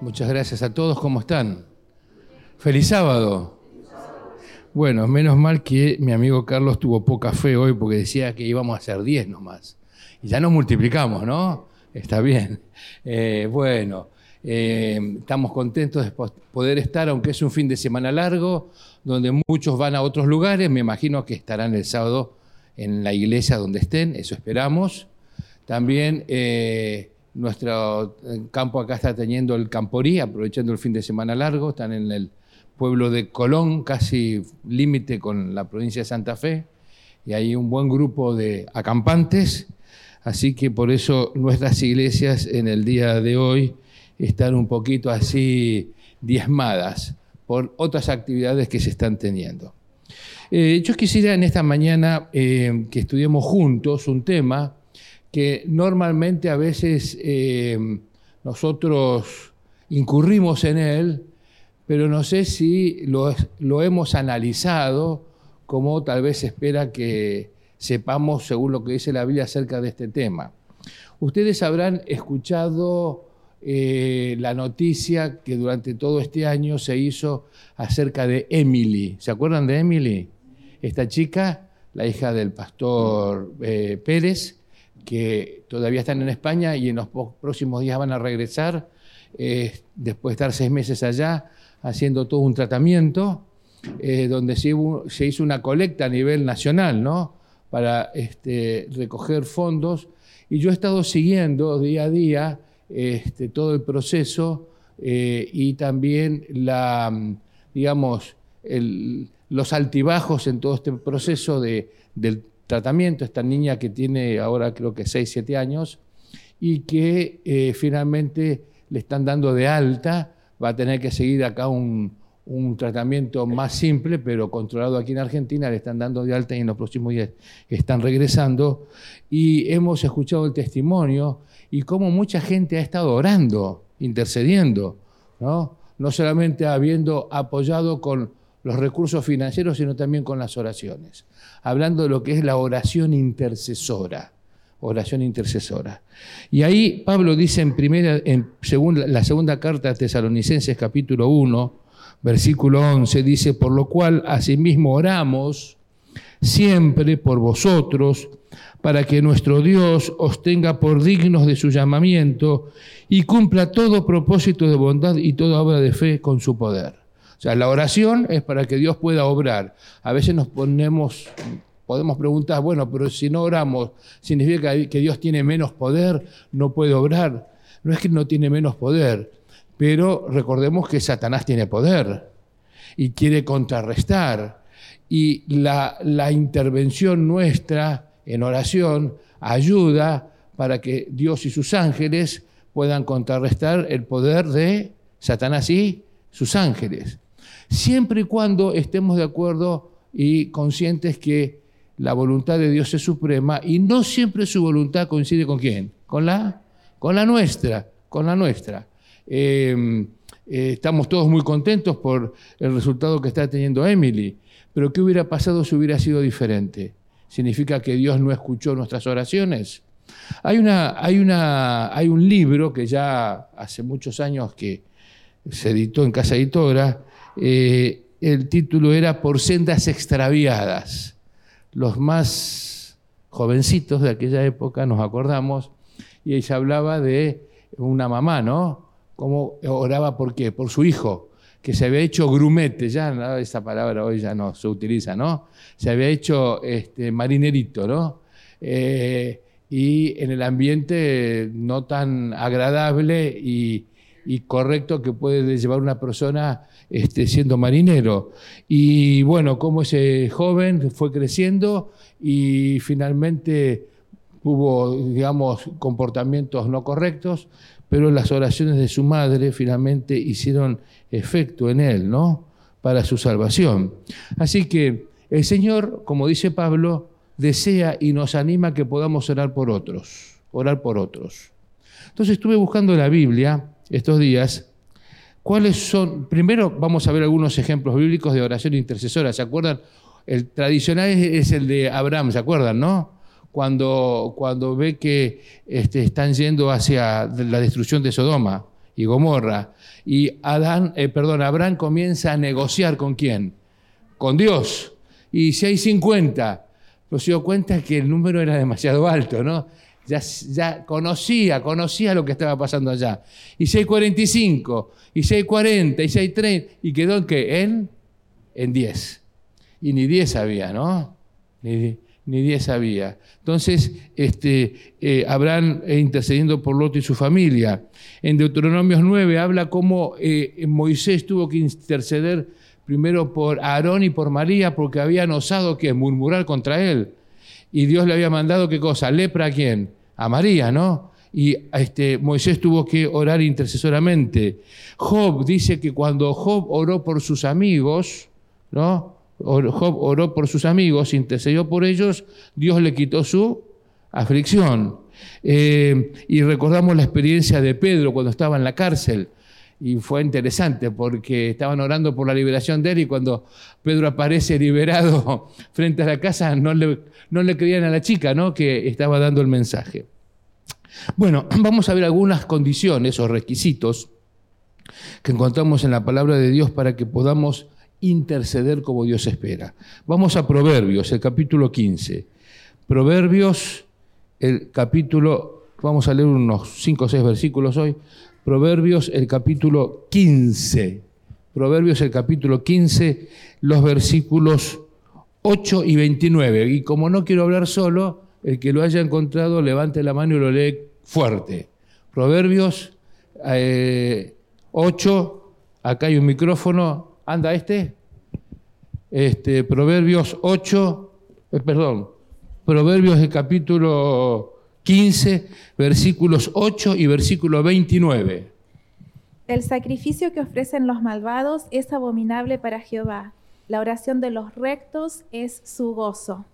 Muchas gracias a todos. ¿Cómo están? Feliz sábado. Bueno, menos mal que mi amigo Carlos tuvo poca fe hoy porque decía que íbamos a hacer 10 nomás. Y ya nos multiplicamos, ¿no? Está bien. Eh, bueno, eh, estamos contentos de poder estar, aunque es un fin de semana largo, donde muchos van a otros lugares. Me imagino que estarán el sábado en la iglesia donde estén, eso esperamos. También eh, nuestro campo acá está teniendo el Camporí, aprovechando el fin de semana largo, están en el pueblo de Colón, casi límite con la provincia de Santa Fe, y hay un buen grupo de acampantes, así que por eso nuestras iglesias en el día de hoy están un poquito así diezmadas por otras actividades que se están teniendo. Eh, yo quisiera en esta mañana eh, que estudiemos juntos un tema que normalmente a veces eh, nosotros incurrimos en él, pero no sé si lo, hemos analizado como tal vez espera que sepamos según lo que dice la Biblia acerca de este tema. Ustedes habrán escuchado eh, la noticia que durante todo este año se hizo acerca de Emily. ¿Se acuerdan de Emily? Esta chica, la hija del pastor eh, Pérez, que todavía están en España y en los próximos días van a regresar, eh, después de estar seis meses allá, haciendo todo un tratamiento, eh, donde se, hizo una colecta a nivel nacional, ¿no? Para este, recoger fondos. Y yo he estado siguiendo día a día este, todo el proceso eh, y también digamos, los altibajos en todo este proceso de, del tratamiento, esta niña que tiene ahora creo que 6, 7 años y que eh, finalmente le están dando de alta, va a tener que seguir acá un, un, tratamiento más simple, pero controlado aquí en Argentina, le están dando de alta y en los próximos días están regresando. Y hemos escuchado el testimonio y cómo mucha gente ha estado orando, intercediendo, ¿no? no solamente habiendo apoyado con los recursos financieros, sino también con las oraciones. Hablando de lo que es la oración intercesora. Oración intercesora. Y ahí Pablo dice en, primera, en segunda, la segunda carta a Tesalonicenses, capítulo 1, versículo 11, dice: Por lo cual asimismo oramos siempre por vosotros, para que nuestro Dios os tenga por dignos de su llamamiento y cumpla todo propósito de bondad y toda obra de fe con su poder. Sea, la oración es para que Dios pueda obrar. A veces nos ponemos, podemos preguntar, bueno, pero si no oramos, ¿significa que Dios tiene menos poder? ¿No puede obrar? No es que no tiene menos poder, pero recordemos que Satanás tiene poder y quiere contrarrestar. Y la, la intervención nuestra en oración ayuda para que Dios y sus ángeles puedan contrarrestar el poder de Satanás y sus ángeles siempre y cuando estemos de acuerdo y conscientes que la voluntad de Dios es suprema y no siempre su voluntad coincide con quién, con la, con la nuestra, con la nuestra. Em, eh, estamos todos muy contentos por el resultado que está teniendo Emily, pero ¿qué hubiera pasado si hubiera sido diferente? ¿Significa que Dios no escuchó nuestras oraciones? Hay, una, hay, una, hay un libro que ya hace muchos años que se editó en Casa Editora, eh, el título era Por sendas extraviadas. Los más jovencitos de aquella época nos acordamos, y ella hablaba de una mamá, ¿no? Cómo oraba por qué? Por su hijo, que se había hecho grumete, ya esa palabra hoy ya no se utiliza, ¿no? Se había hecho este, marinerito, ¿no? Eh, y en el ambiente no tan agradable y, y correcto que puede llevar una persona este, siendo marinero. Y bueno, como ese joven fue creciendo y finalmente hubo, digamos, comportamientos no correctos, pero las oraciones de su madre finalmente hicieron efecto en él, ¿no? Para su salvación. Así que el Señor, como dice Pablo, desea y nos anima que podamos orar por otros, orar por otros. Entonces estuve buscando la Biblia estos días, ¿cuáles son? Primero vamos a ver algunos ejemplos bíblicos de oración intercesora. ¿Se acuerdan? El tradicional es el de Abraham, ¿se acuerdan, no? cuando, cuando ve que este, están yendo hacia la destrucción de Sodoma y Gomorra. Y Adán, eh, perdón, Abraham comienza a negociar con quién? Con Dios. Y si hay 50, pues se dio cuenta que el número era demasiado alto, ¿no? Ya, ya, conocía, conocía lo que estaba pasando allá. Y si hay 45, y si hay 40, y si hay 30, y quedó en qué? En, en 10. Y ni 10 había, ¿no? Ni, ni 10 había. Entonces, este, eh, Abraham intercediendo por Lot y su familia. En Deuteronomios 9 habla cómo eh, Moisés tuvo que interceder primero por Aarón y por María porque habían osado que murmurar contra él. Y Dios le había mandado qué cosa, lepra a quién? A María, ¿no? Y este, Moisés tuvo que orar intercesoramente. Job dice que cuando Job oró por sus amigos, ¿no? Job oró por sus amigos, intercedió por ellos, Dios le quitó su aflicción. Eh, y recordamos la experiencia de Pedro cuando estaba en la cárcel. Y fue interesante porque estaban orando por la liberación de él y cuando Pedro aparece liberado frente a la casa no le, no le creían a la chica ¿no? que estaba dando el mensaje. Bueno, vamos a ver algunas condiciones o requisitos que encontramos en la palabra de Dios para que podamos interceder como Dios espera. Vamos a Proverbios, el capítulo 15. Proverbios, el capítulo, vamos a leer unos 5 o 6 versículos hoy. Proverbios, el capítulo 15. Proverbios, el capítulo 15, los versículos 8 y 29. Y como no quiero hablar solo, el que lo haya encontrado, levante la mano y lo lee fuerte. Proverbios 8, eh, acá hay un micrófono, ¿Anda este? Este, Proverbios 8, eh, perdón, Proverbios del capítulo 15, versículos 8 y versículo 29. El sacrificio que ofrecen los malvados es abominable para Jehová. La oración de los rectos es su gozo.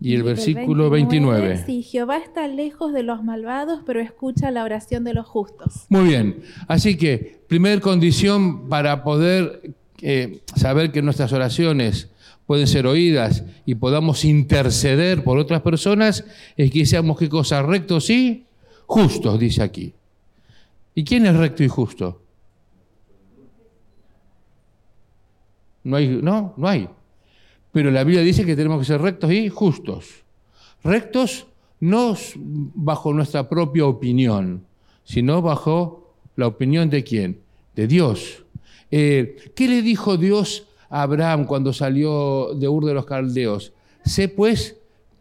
Y el versículo 29, Sí, Jehová está lejos de los malvados, pero escucha la oración de los justos. Muy bien. Así que, primer condición para poder eh, saber que nuestras oraciones pueden ser oídas y podamos interceder por otras personas, es que seamos qué rectos y justos, dice aquí. ¿Y quién es recto y justo? No hay, no, no hay. Pero la Biblia dice que tenemos que ser rectos y justos. Rectos no bajo nuestra propia opinión, sino bajo la opinión de quién? De Dios. Eh, ¿Qué le dijo Dios Abraham cuando salió de Ur de los Caldeos? Sé pues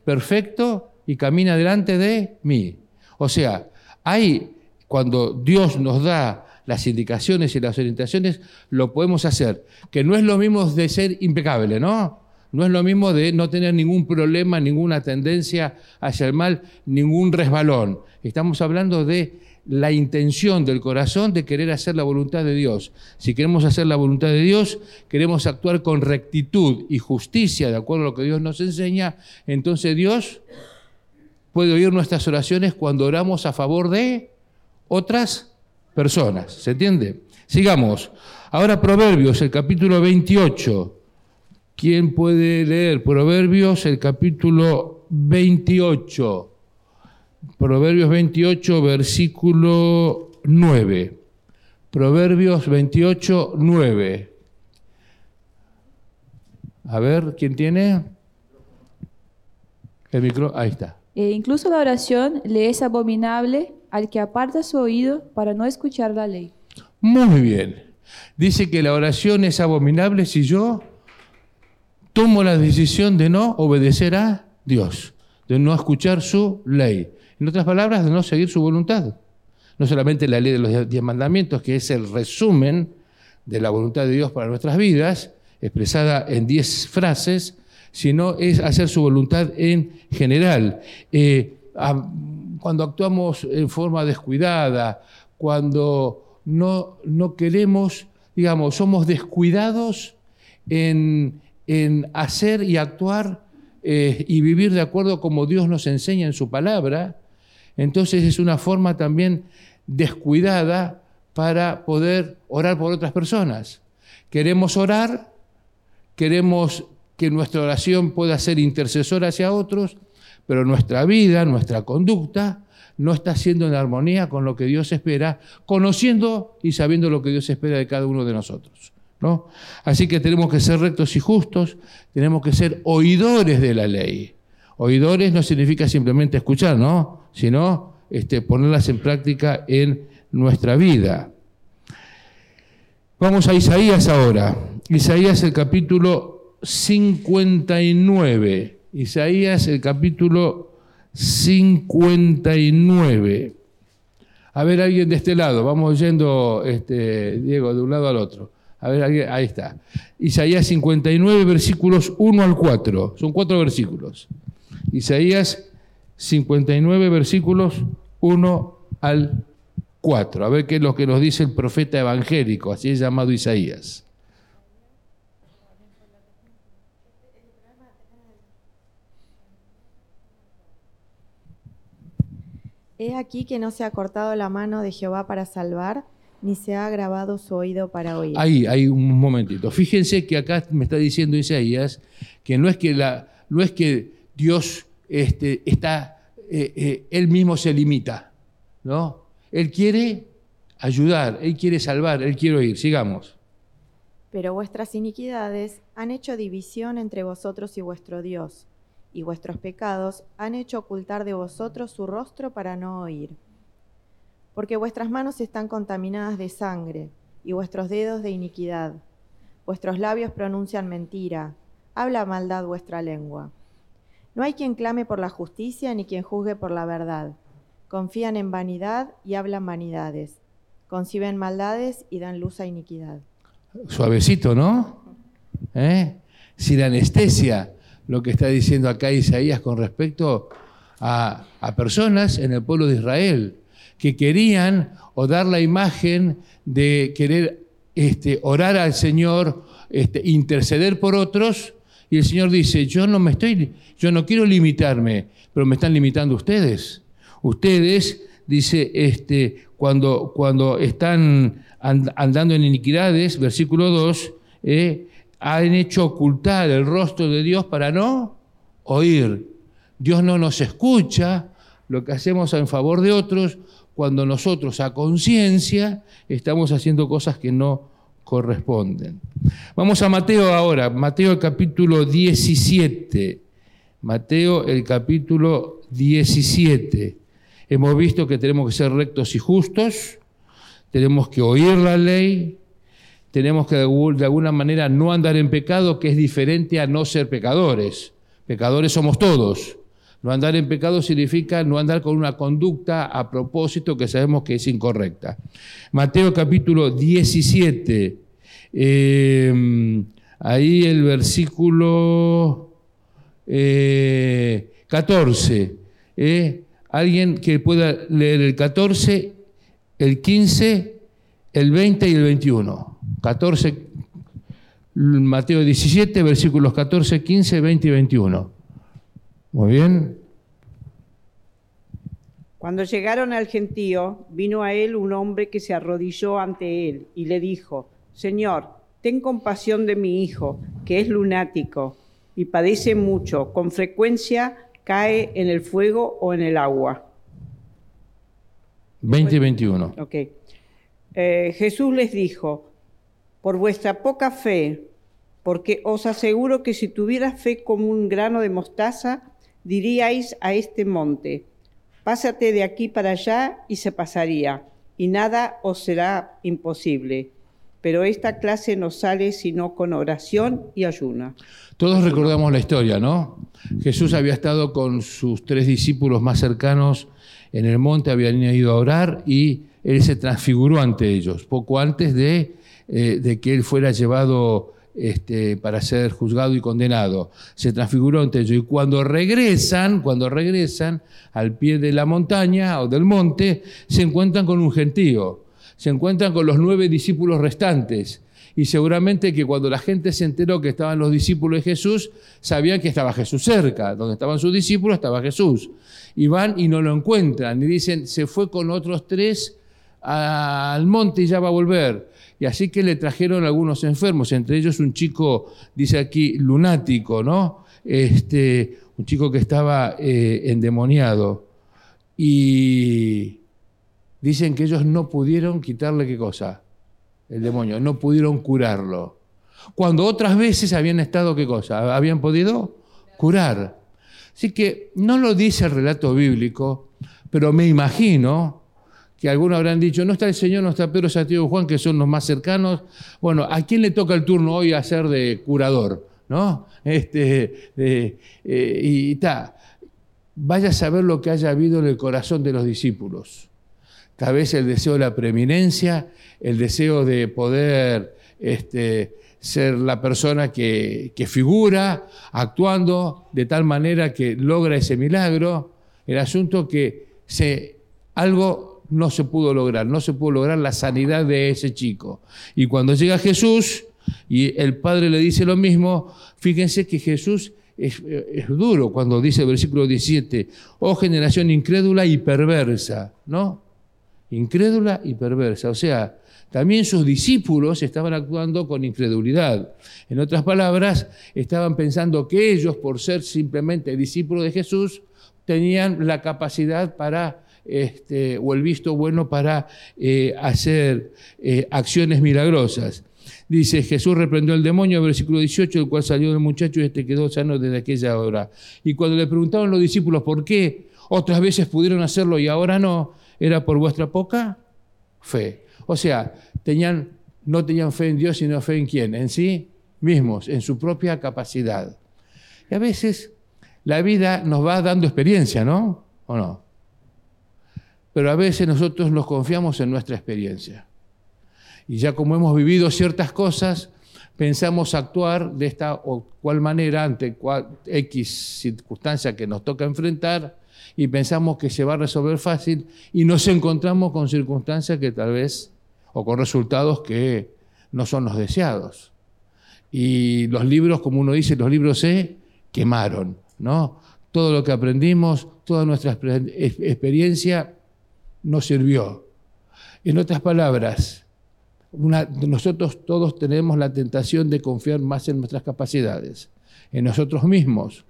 perfecto y camina delante de mí. O sea, hay, cuando Dios nos da las indicaciones y las orientaciones, lo podemos hacer. Que no es lo mismo de ser impecable, ¿no? No es lo mismo de no tener ningún problema, ninguna tendencia hacia el mal, ningún resbalón. Estamos hablando de la intención del corazón de querer hacer la voluntad de Dios. Si queremos hacer la voluntad de Dios, queremos actuar con rectitud y justicia de acuerdo a lo que Dios nos enseña, entonces Dios puede oír nuestras oraciones cuando oramos a favor de otras personas. ¿Se entiende? Sigamos. Ahora Proverbios, el capítulo 28. ¿Quién puede leer Proverbios, el capítulo 28? Proverbios 28, versículo 9. Proverbios 28, 9. A ver, ¿quién tiene? El micro, ahí está. E incluso la oración le es abominable al que aparta su oído para no escuchar la ley. Muy bien. Dice que la oración es abominable si yo tomo la decisión de no obedecer a Dios, de no escuchar su ley. En otras palabras, de no seguir su voluntad. No solamente la ley de los diez mandamientos, que es el resumen de la voluntad de Dios para nuestras vidas, expresada en diez frases, sino es hacer su voluntad en general. Eh, cuando actuamos en forma descuidada, cuando no, queremos, digamos, somos descuidados en, en hacer y actuar eh, y vivir de acuerdo como Dios nos enseña en su palabra, entonces es una forma también descuidada para poder orar por otras personas. Queremos orar, queremos que nuestra oración pueda ser intercesora hacia otros, pero nuestra vida, nuestra conducta, no está siendo en armonía con lo que Dios espera, conociendo y sabiendo lo que Dios espera de cada uno de nosotros. ¿no? Así que tenemos que ser rectos y justos, tenemos que ser oidores de la ley. Oidores no significa simplemente escuchar, ¿no? sino este, ponerlas en práctica en nuestra vida. Vamos a Isaías ahora. Isaías el capítulo 59. Isaías el capítulo 59. A ver, alguien de este lado, vamos yendo, este, Diego, de un lado al otro. A ver, alguien, ahí está. Isaías 59, versículos 1 al 4. Son cuatro versículos. Isaías 59, versículos 1 al 4. A ver qué es lo que nos dice el profeta evangélico, así es llamado Isaías. He aquí que no se ha cortado la mano de Jehová para salvar, ni se ha grabado su oído para oír. Ahí, hay un momentito. Fíjense que acá me está diciendo Isaías que no es que, la, no es que Dios este, está, eh, eh, él mismo se limita, ¿no? Él quiere ayudar, él quiere salvar, él quiere oír. Sigamos. Pero vuestras iniquidades han hecho división entre vosotros y vuestro Dios y vuestros pecados han hecho ocultar de vosotros su rostro para no oír. Porque vuestras manos están contaminadas de sangre y vuestros dedos de iniquidad. Vuestros labios pronuncian mentira, habla maldad vuestra lengua. No hay quien clame por la justicia ni quien juzgue por la verdad. Confían en vanidad y hablan vanidades. Conciben maldades y dan luz a iniquidad. Suavecito, ¿no? ¿Eh? Sin anestesia lo que está diciendo acá Isaías con respecto a, personas en el pueblo de Israel que querían o dar la imagen de querer este, orar al Señor, este, interceder por otros, y el Señor dice, yo no me estoy, yo no quiero limitarme, pero me están limitando ustedes. Ustedes, dice, este, cuando, cuando están andando en iniquidades, versículo 2, eh, han hecho ocultar el rostro de Dios para no oír. Dios no nos escucha lo que hacemos en favor de otros cuando nosotros a conciencia estamos haciendo cosas que no corresponden. Vamos a Mateo ahora, Mateo el capítulo 17. Mateo el capítulo 17. Hemos visto que tenemos que ser rectos y justos, tenemos que oír la ley, tenemos que de alguna manera no andar en pecado, que es diferente a no ser pecadores. Pecadores somos todos. No andar en pecado significa no andar con una conducta a propósito que sabemos que es incorrecta. Mateo capítulo 17, eh, ahí el versículo 14. Eh, eh, alguien que pueda leer el 14, el 15, el 20 y el 21. 14, Mateo 17, versículos 14, 15, 20 y 21. Muy bien. Cuando llegaron al gentío, vino a él un hombre que se arrodilló ante él y le dijo, Señor, ten compasión de mi hijo, que es lunático y padece mucho, con frecuencia cae en el fuego o en el agua. 20 y 21. Ok. Eh, Jesús les dijo, por vuestra poca fe, porque os aseguro que si tuvieras fe como un grano de mostaza, diríais a este monte, pásate de aquí para allá y se pasaría, y nada os será imposible. Pero esta clase no sale sino con oración y ayuna. Todos recordamos la historia, ¿no? Jesús había estado con sus tres discípulos más cercanos en el monte, habían ido a orar y él se transfiguró ante ellos, poco antes de eh, de que él fuera llevado este, para ser juzgado y condenado. Se transfiguró ante ellos. Y cuando regresan, cuando regresan al pie de la montaña o del monte, se encuentran con un gentío, se encuentran con los nueve discípulos restantes. Y seguramente que cuando la gente se enteró que estaban los discípulos de Jesús, sabían que estaba Jesús cerca. Donde estaban sus discípulos estaba Jesús. Y van y no lo encuentran. Y dicen, se fue con otros tres al monte y ya va a volver. Y así que le trajeron algunos enfermos, entre ellos un chico, dice aquí, lunático, ¿no? Este, un chico que estaba eh, endemoniado. Y dicen que ellos no pudieron quitarle qué cosa, el demonio, no pudieron curarlo. Cuando otras veces habían estado qué cosa, habían podido curar. Así que no lo dice el relato bíblico, pero me imagino que algunos habrán dicho, no está el Señor, no está Pedro, Santiago Juan, que son los más cercanos. Bueno, ¿a quién le toca el turno hoy a ser de curador? ¿No? Este, eh, y está. Vaya a saber lo que haya habido en el corazón de los discípulos. Tal vez el deseo de la preeminencia, el deseo de poder este, ser la persona que, figura actuando de tal manera que logra ese milagro. El asunto que se, algo no se pudo lograr, no se pudo lograr la sanidad de ese chico. Y cuando llega Jesús y el Padre le dice lo mismo, fíjense que Jesús es, duro cuando dice el versículo 17, oh generación incrédula y perversa, ¿no? Incrédula y perversa. O sea, también sus discípulos estaban actuando con incredulidad. En otras palabras, estaban pensando que ellos, por ser simplemente discípulos de Jesús, tenían la capacidad para, este, o el visto bueno para eh, hacer eh, acciones milagrosas. Dice, Jesús reprendió al demonio, versículo 18, el cual salió del muchacho y este quedó sano desde aquella hora. Y cuando le preguntaron los discípulos por qué otras veces pudieron hacerlo y ahora no, era por vuestra poca fe. O sea, tenían, no tenían fe en Dios, sino fe en quién? En sí mismos, en su propia capacidad. Y a veces la vida nos va dando experiencia, ¿no? ¿O no? Pero a veces nosotros nos confiamos en nuestra experiencia. Y ya como hemos vivido ciertas cosas, pensamos actuar de esta o cual manera ante cual, X circunstancia que nos toca enfrentar y pensamos que se va a resolver fácil y nos encontramos con circunstancias que tal vez o con resultados que no son los deseados. Y los libros, como uno dice, los libros se quemaron, ¿no? Todo lo que aprendimos, toda nuestra experiencia nos sirvió. En otras palabras, nosotros todos tenemos la tentación de confiar más en nuestras capacidades, en nosotros mismos,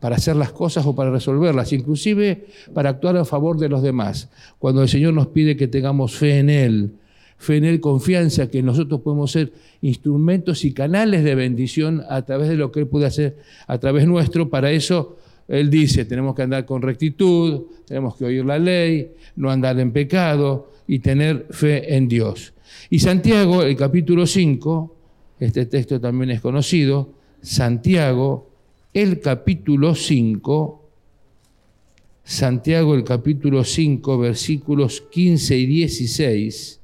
para hacer las cosas o para resolverlas, inclusive para actuar a favor de los demás. Cuando el Señor nos pide que tengamos fe en Él, fe en Él, confianza que nosotros podemos ser instrumentos y canales de bendición a través de lo que Él puede hacer a través nuestro. Para eso Él dice, tenemos que andar con rectitud, tenemos que oír la ley, no andar en pecado y tener fe en Dios. Y Santiago, el capítulo 5, este texto también es conocido, Santiago, el capítulo 5, Santiago el capítulo 5, versículos 15 y 16,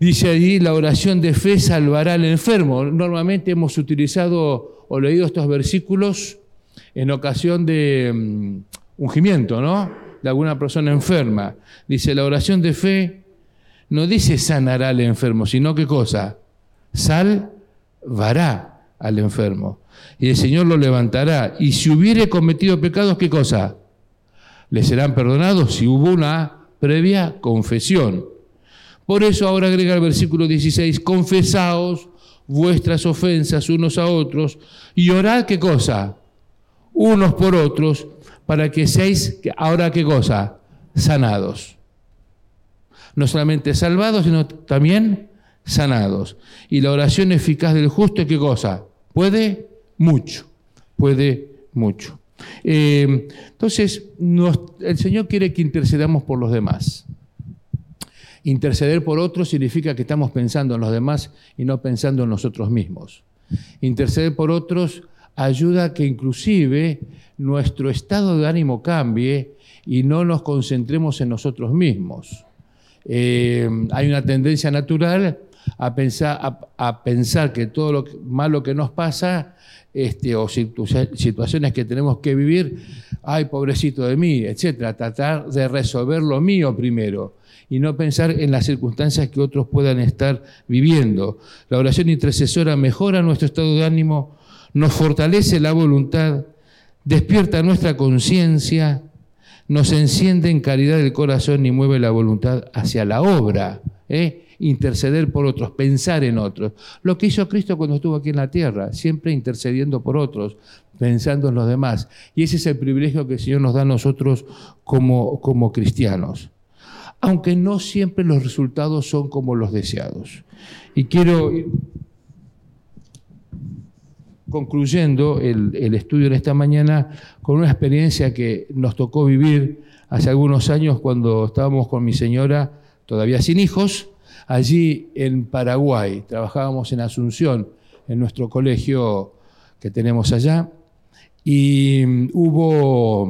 Dice allí, la oración de fe salvará al enfermo. Normalmente hemos utilizado o leído estos versículos en ocasión de mm, ungimiento, ¿no? De alguna persona enferma. Dice, la oración de fe no dice sanará al enfermo, sino qué cosa? Salvará al enfermo. Y el Señor lo levantará. Y si hubiere cometido pecados, ¿qué cosa? Le serán perdonados si hubo una previa confesión. Por eso ahora agrega el versículo 16, confesaos vuestras ofensas unos a otros y orad qué cosa, unos por otros, para que seáis, ahora qué cosa, sanados. No solamente salvados, sino también sanados. Y la oración eficaz del justo, ¿qué cosa? Puede mucho, puede mucho. Eh, entonces, el Señor quiere que intercedamos por los demás. Interceder por otros significa que estamos pensando en los demás y no pensando en nosotros mismos. Interceder por otros ayuda a que inclusive nuestro estado de ánimo cambie y no nos concentremos en nosotros mismos. Eh, hay una tendencia natural a pensar, que todo lo malo que nos pasa este, o situaciones que tenemos que vivir, ay, pobrecito de mí, etcétera, tratar de resolver lo mío primero y no pensar en las circunstancias que otros puedan estar viviendo. La oración intercesora mejora nuestro estado de ánimo, nos fortalece la voluntad, despierta nuestra conciencia, nos enciende en caridad del corazón y mueve la voluntad hacia la obra. ¿eh? Interceder por otros, pensar en otros. Lo que hizo Cristo cuando estuvo aquí en la tierra, siempre intercediendo por otros, pensando en los demás. Y ese es el privilegio que el Señor nos da a nosotros como, como cristianos. Aunque no siempre los resultados son como los deseados. Y quiero concluyendo el, estudio en esta mañana con una experiencia que nos tocó vivir hace algunos años cuando estábamos con mi señora, todavía sin hijos, allí en Paraguay. Trabajábamos en Asunción, en nuestro colegio que tenemos allá, y mm, hubo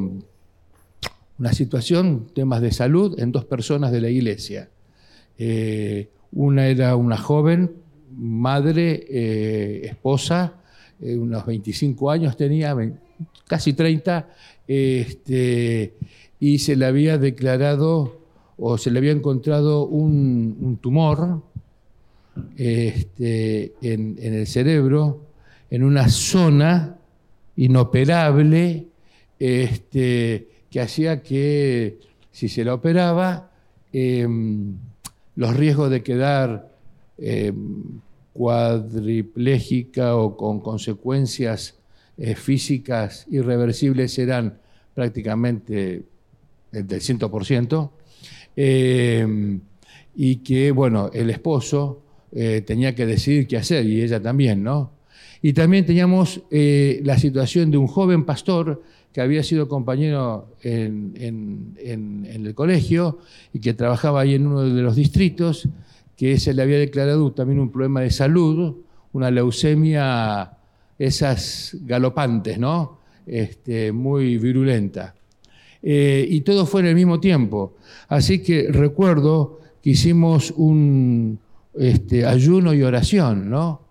una situación, temas de salud, en dos personas de la iglesia. Eh, una era una joven, madre, eh, esposa, eh, unos 25 años tenía, casi 30, este, y se le había declarado o se le había encontrado un, tumor este, en, el cerebro, en una zona inoperable, este, que hacía que si se la operaba, em, los riesgos de quedar em, cuadriplégica o con consecuencias eh, físicas irreversibles eran prácticamente del 100%, eh, y que, bueno, el esposo eh, tenía que decidir qué hacer, y ella también, ¿no? Y también teníamos la situación de un joven pastor que había sido compañero en, en, el colegio y que trabajaba ahí en uno de los distritos que se le había declarado también un problema de salud, una leucemia, esas galopantes, ¿no? Este, muy virulenta. Eh, y todo fue en el mismo tiempo. Así que recuerdo que hicimos un este, ayuno y oración, ¿no?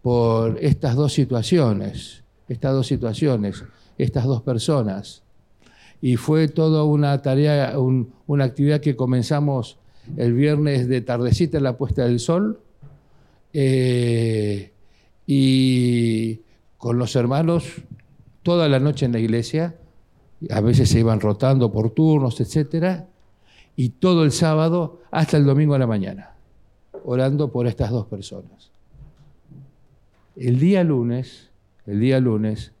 Por estas dos situaciones, estas dos situaciones, estas dos personas. Y fue toda una tarea, una actividad que comenzamos el viernes de tardecita en la puesta del sol, eh, y con los hermanos toda la noche en la iglesia, a veces se iban rotando por turnos, etcétera, y todo el sábado hasta el domingo a la mañana, orando por estas dos personas. El día lunes, el día lunes,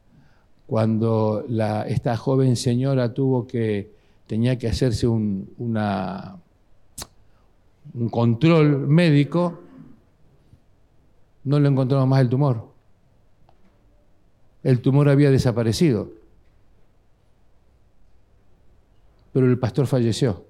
cuando esta joven señora tuvo que, tenía que hacerse una, un control médico, no le encontramos más el tumor. El tumor había desaparecido. Pero el pastor falleció.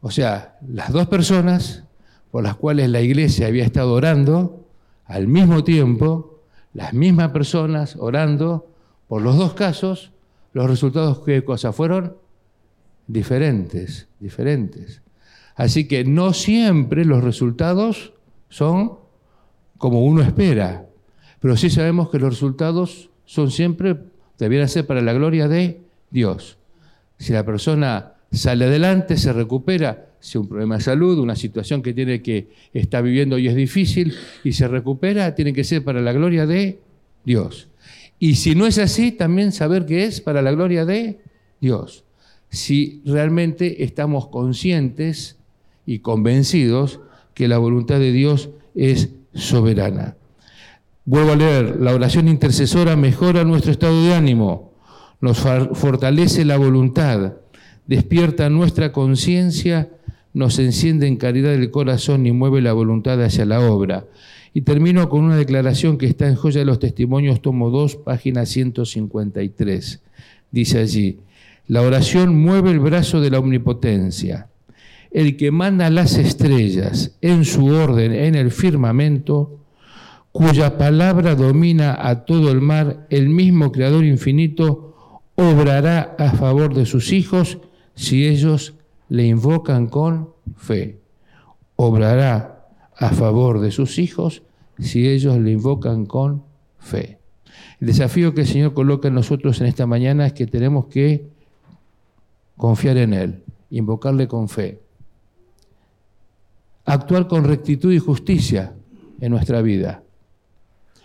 O sea, las dos personas por las cuales la iglesia había estado orando, al mismo tiempo, las mismas personas orando por los dos casos, los resultados, ¿qué cosa fueron? Diferentes, diferentes. Así que no siempre los resultados son como uno espera, pero sí sabemos que los resultados son siempre, debieran ser para la gloria de Dios. Si la persona sale adelante, se recupera, si un problema de salud, una situación que tiene que está viviendo y es difícil y se recupera, tiene que ser para la gloria de Dios. Y si no es así, también saber que es para la gloria de Dios si realmente estamos conscientes y convencidos que la voluntad de Dios es soberana. Vuelvo a leer, la oración intercesora mejora nuestro estado de ánimo, nos fortalece la voluntad, despierta nuestra conciencia, nos enciende en caridad del corazón y mueve la voluntad hacia la obra. Y termino con una declaración que está en Joya de los Testimonios, tomo 2, página 153. Dice allí, la oración mueve el brazo de la omnipotencia. El que manda las estrellas en su orden en el firmamento, cuya palabra domina a todo el mar, el mismo Creador infinito, obrará a favor de sus hijos si ellos le invocan con fe. Obrará a favor de sus hijos si ellos le invocan con fe. El desafío que el Señor coloca en nosotros en esta mañana es que tenemos que confiar en Él, invocarle con fe, actuar con rectitud y justicia en nuestra vida,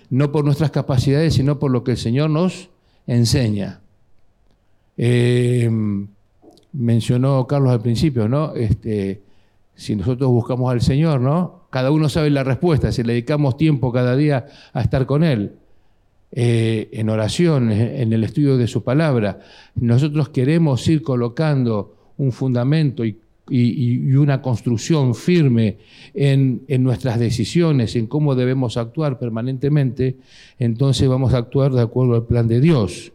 no por nuestras capacidades, sino por lo que el Señor nos enseña. Eh, mencionó Carlos al principio, ¿no? Este, si nosotros buscamos al Señor, ¿no? Cada uno sabe la respuesta, si le dedicamos tiempo cada día a estar con Él, eh, en oración, en el estudio de su palabra, nosotros queremos ir colocando un fundamento y, una construcción firme en, en nuestras decisiones, en cómo debemos actuar permanentemente, entonces vamos a actuar de acuerdo al plan de Dios.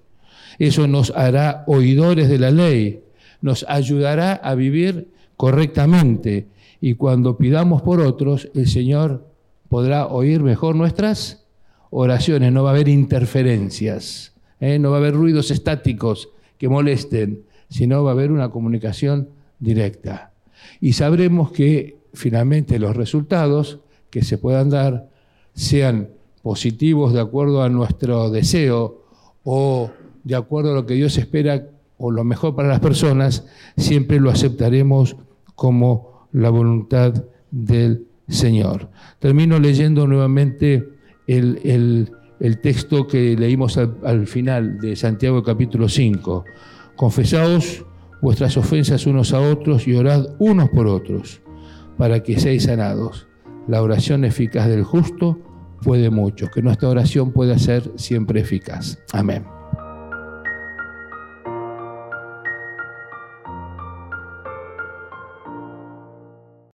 Eso nos hará oidores de la ley, nos ayudará a vivir correctamente y cuando pidamos por otros, el Señor podrá oír mejor nuestras oraciones, no va a haber interferencias, ¿eh? no va a haber ruidos estáticos que molesten, sino va a haber una comunicación directa. Y sabremos que finalmente los resultados que se puedan dar sean positivos de acuerdo a nuestro deseo o de acuerdo a lo que Dios espera o lo mejor para las personas, siempre lo aceptaremos como la voluntad del Señor. Termino leyendo nuevamente el, texto que leímos al, al, final de Santiago capítulo 5. Confesaos vuestras ofensas unos a otros y orad unos por otros para que seáis sanados. La oración eficaz del justo puede mucho, que nuestra oración pueda ser siempre eficaz. Amén.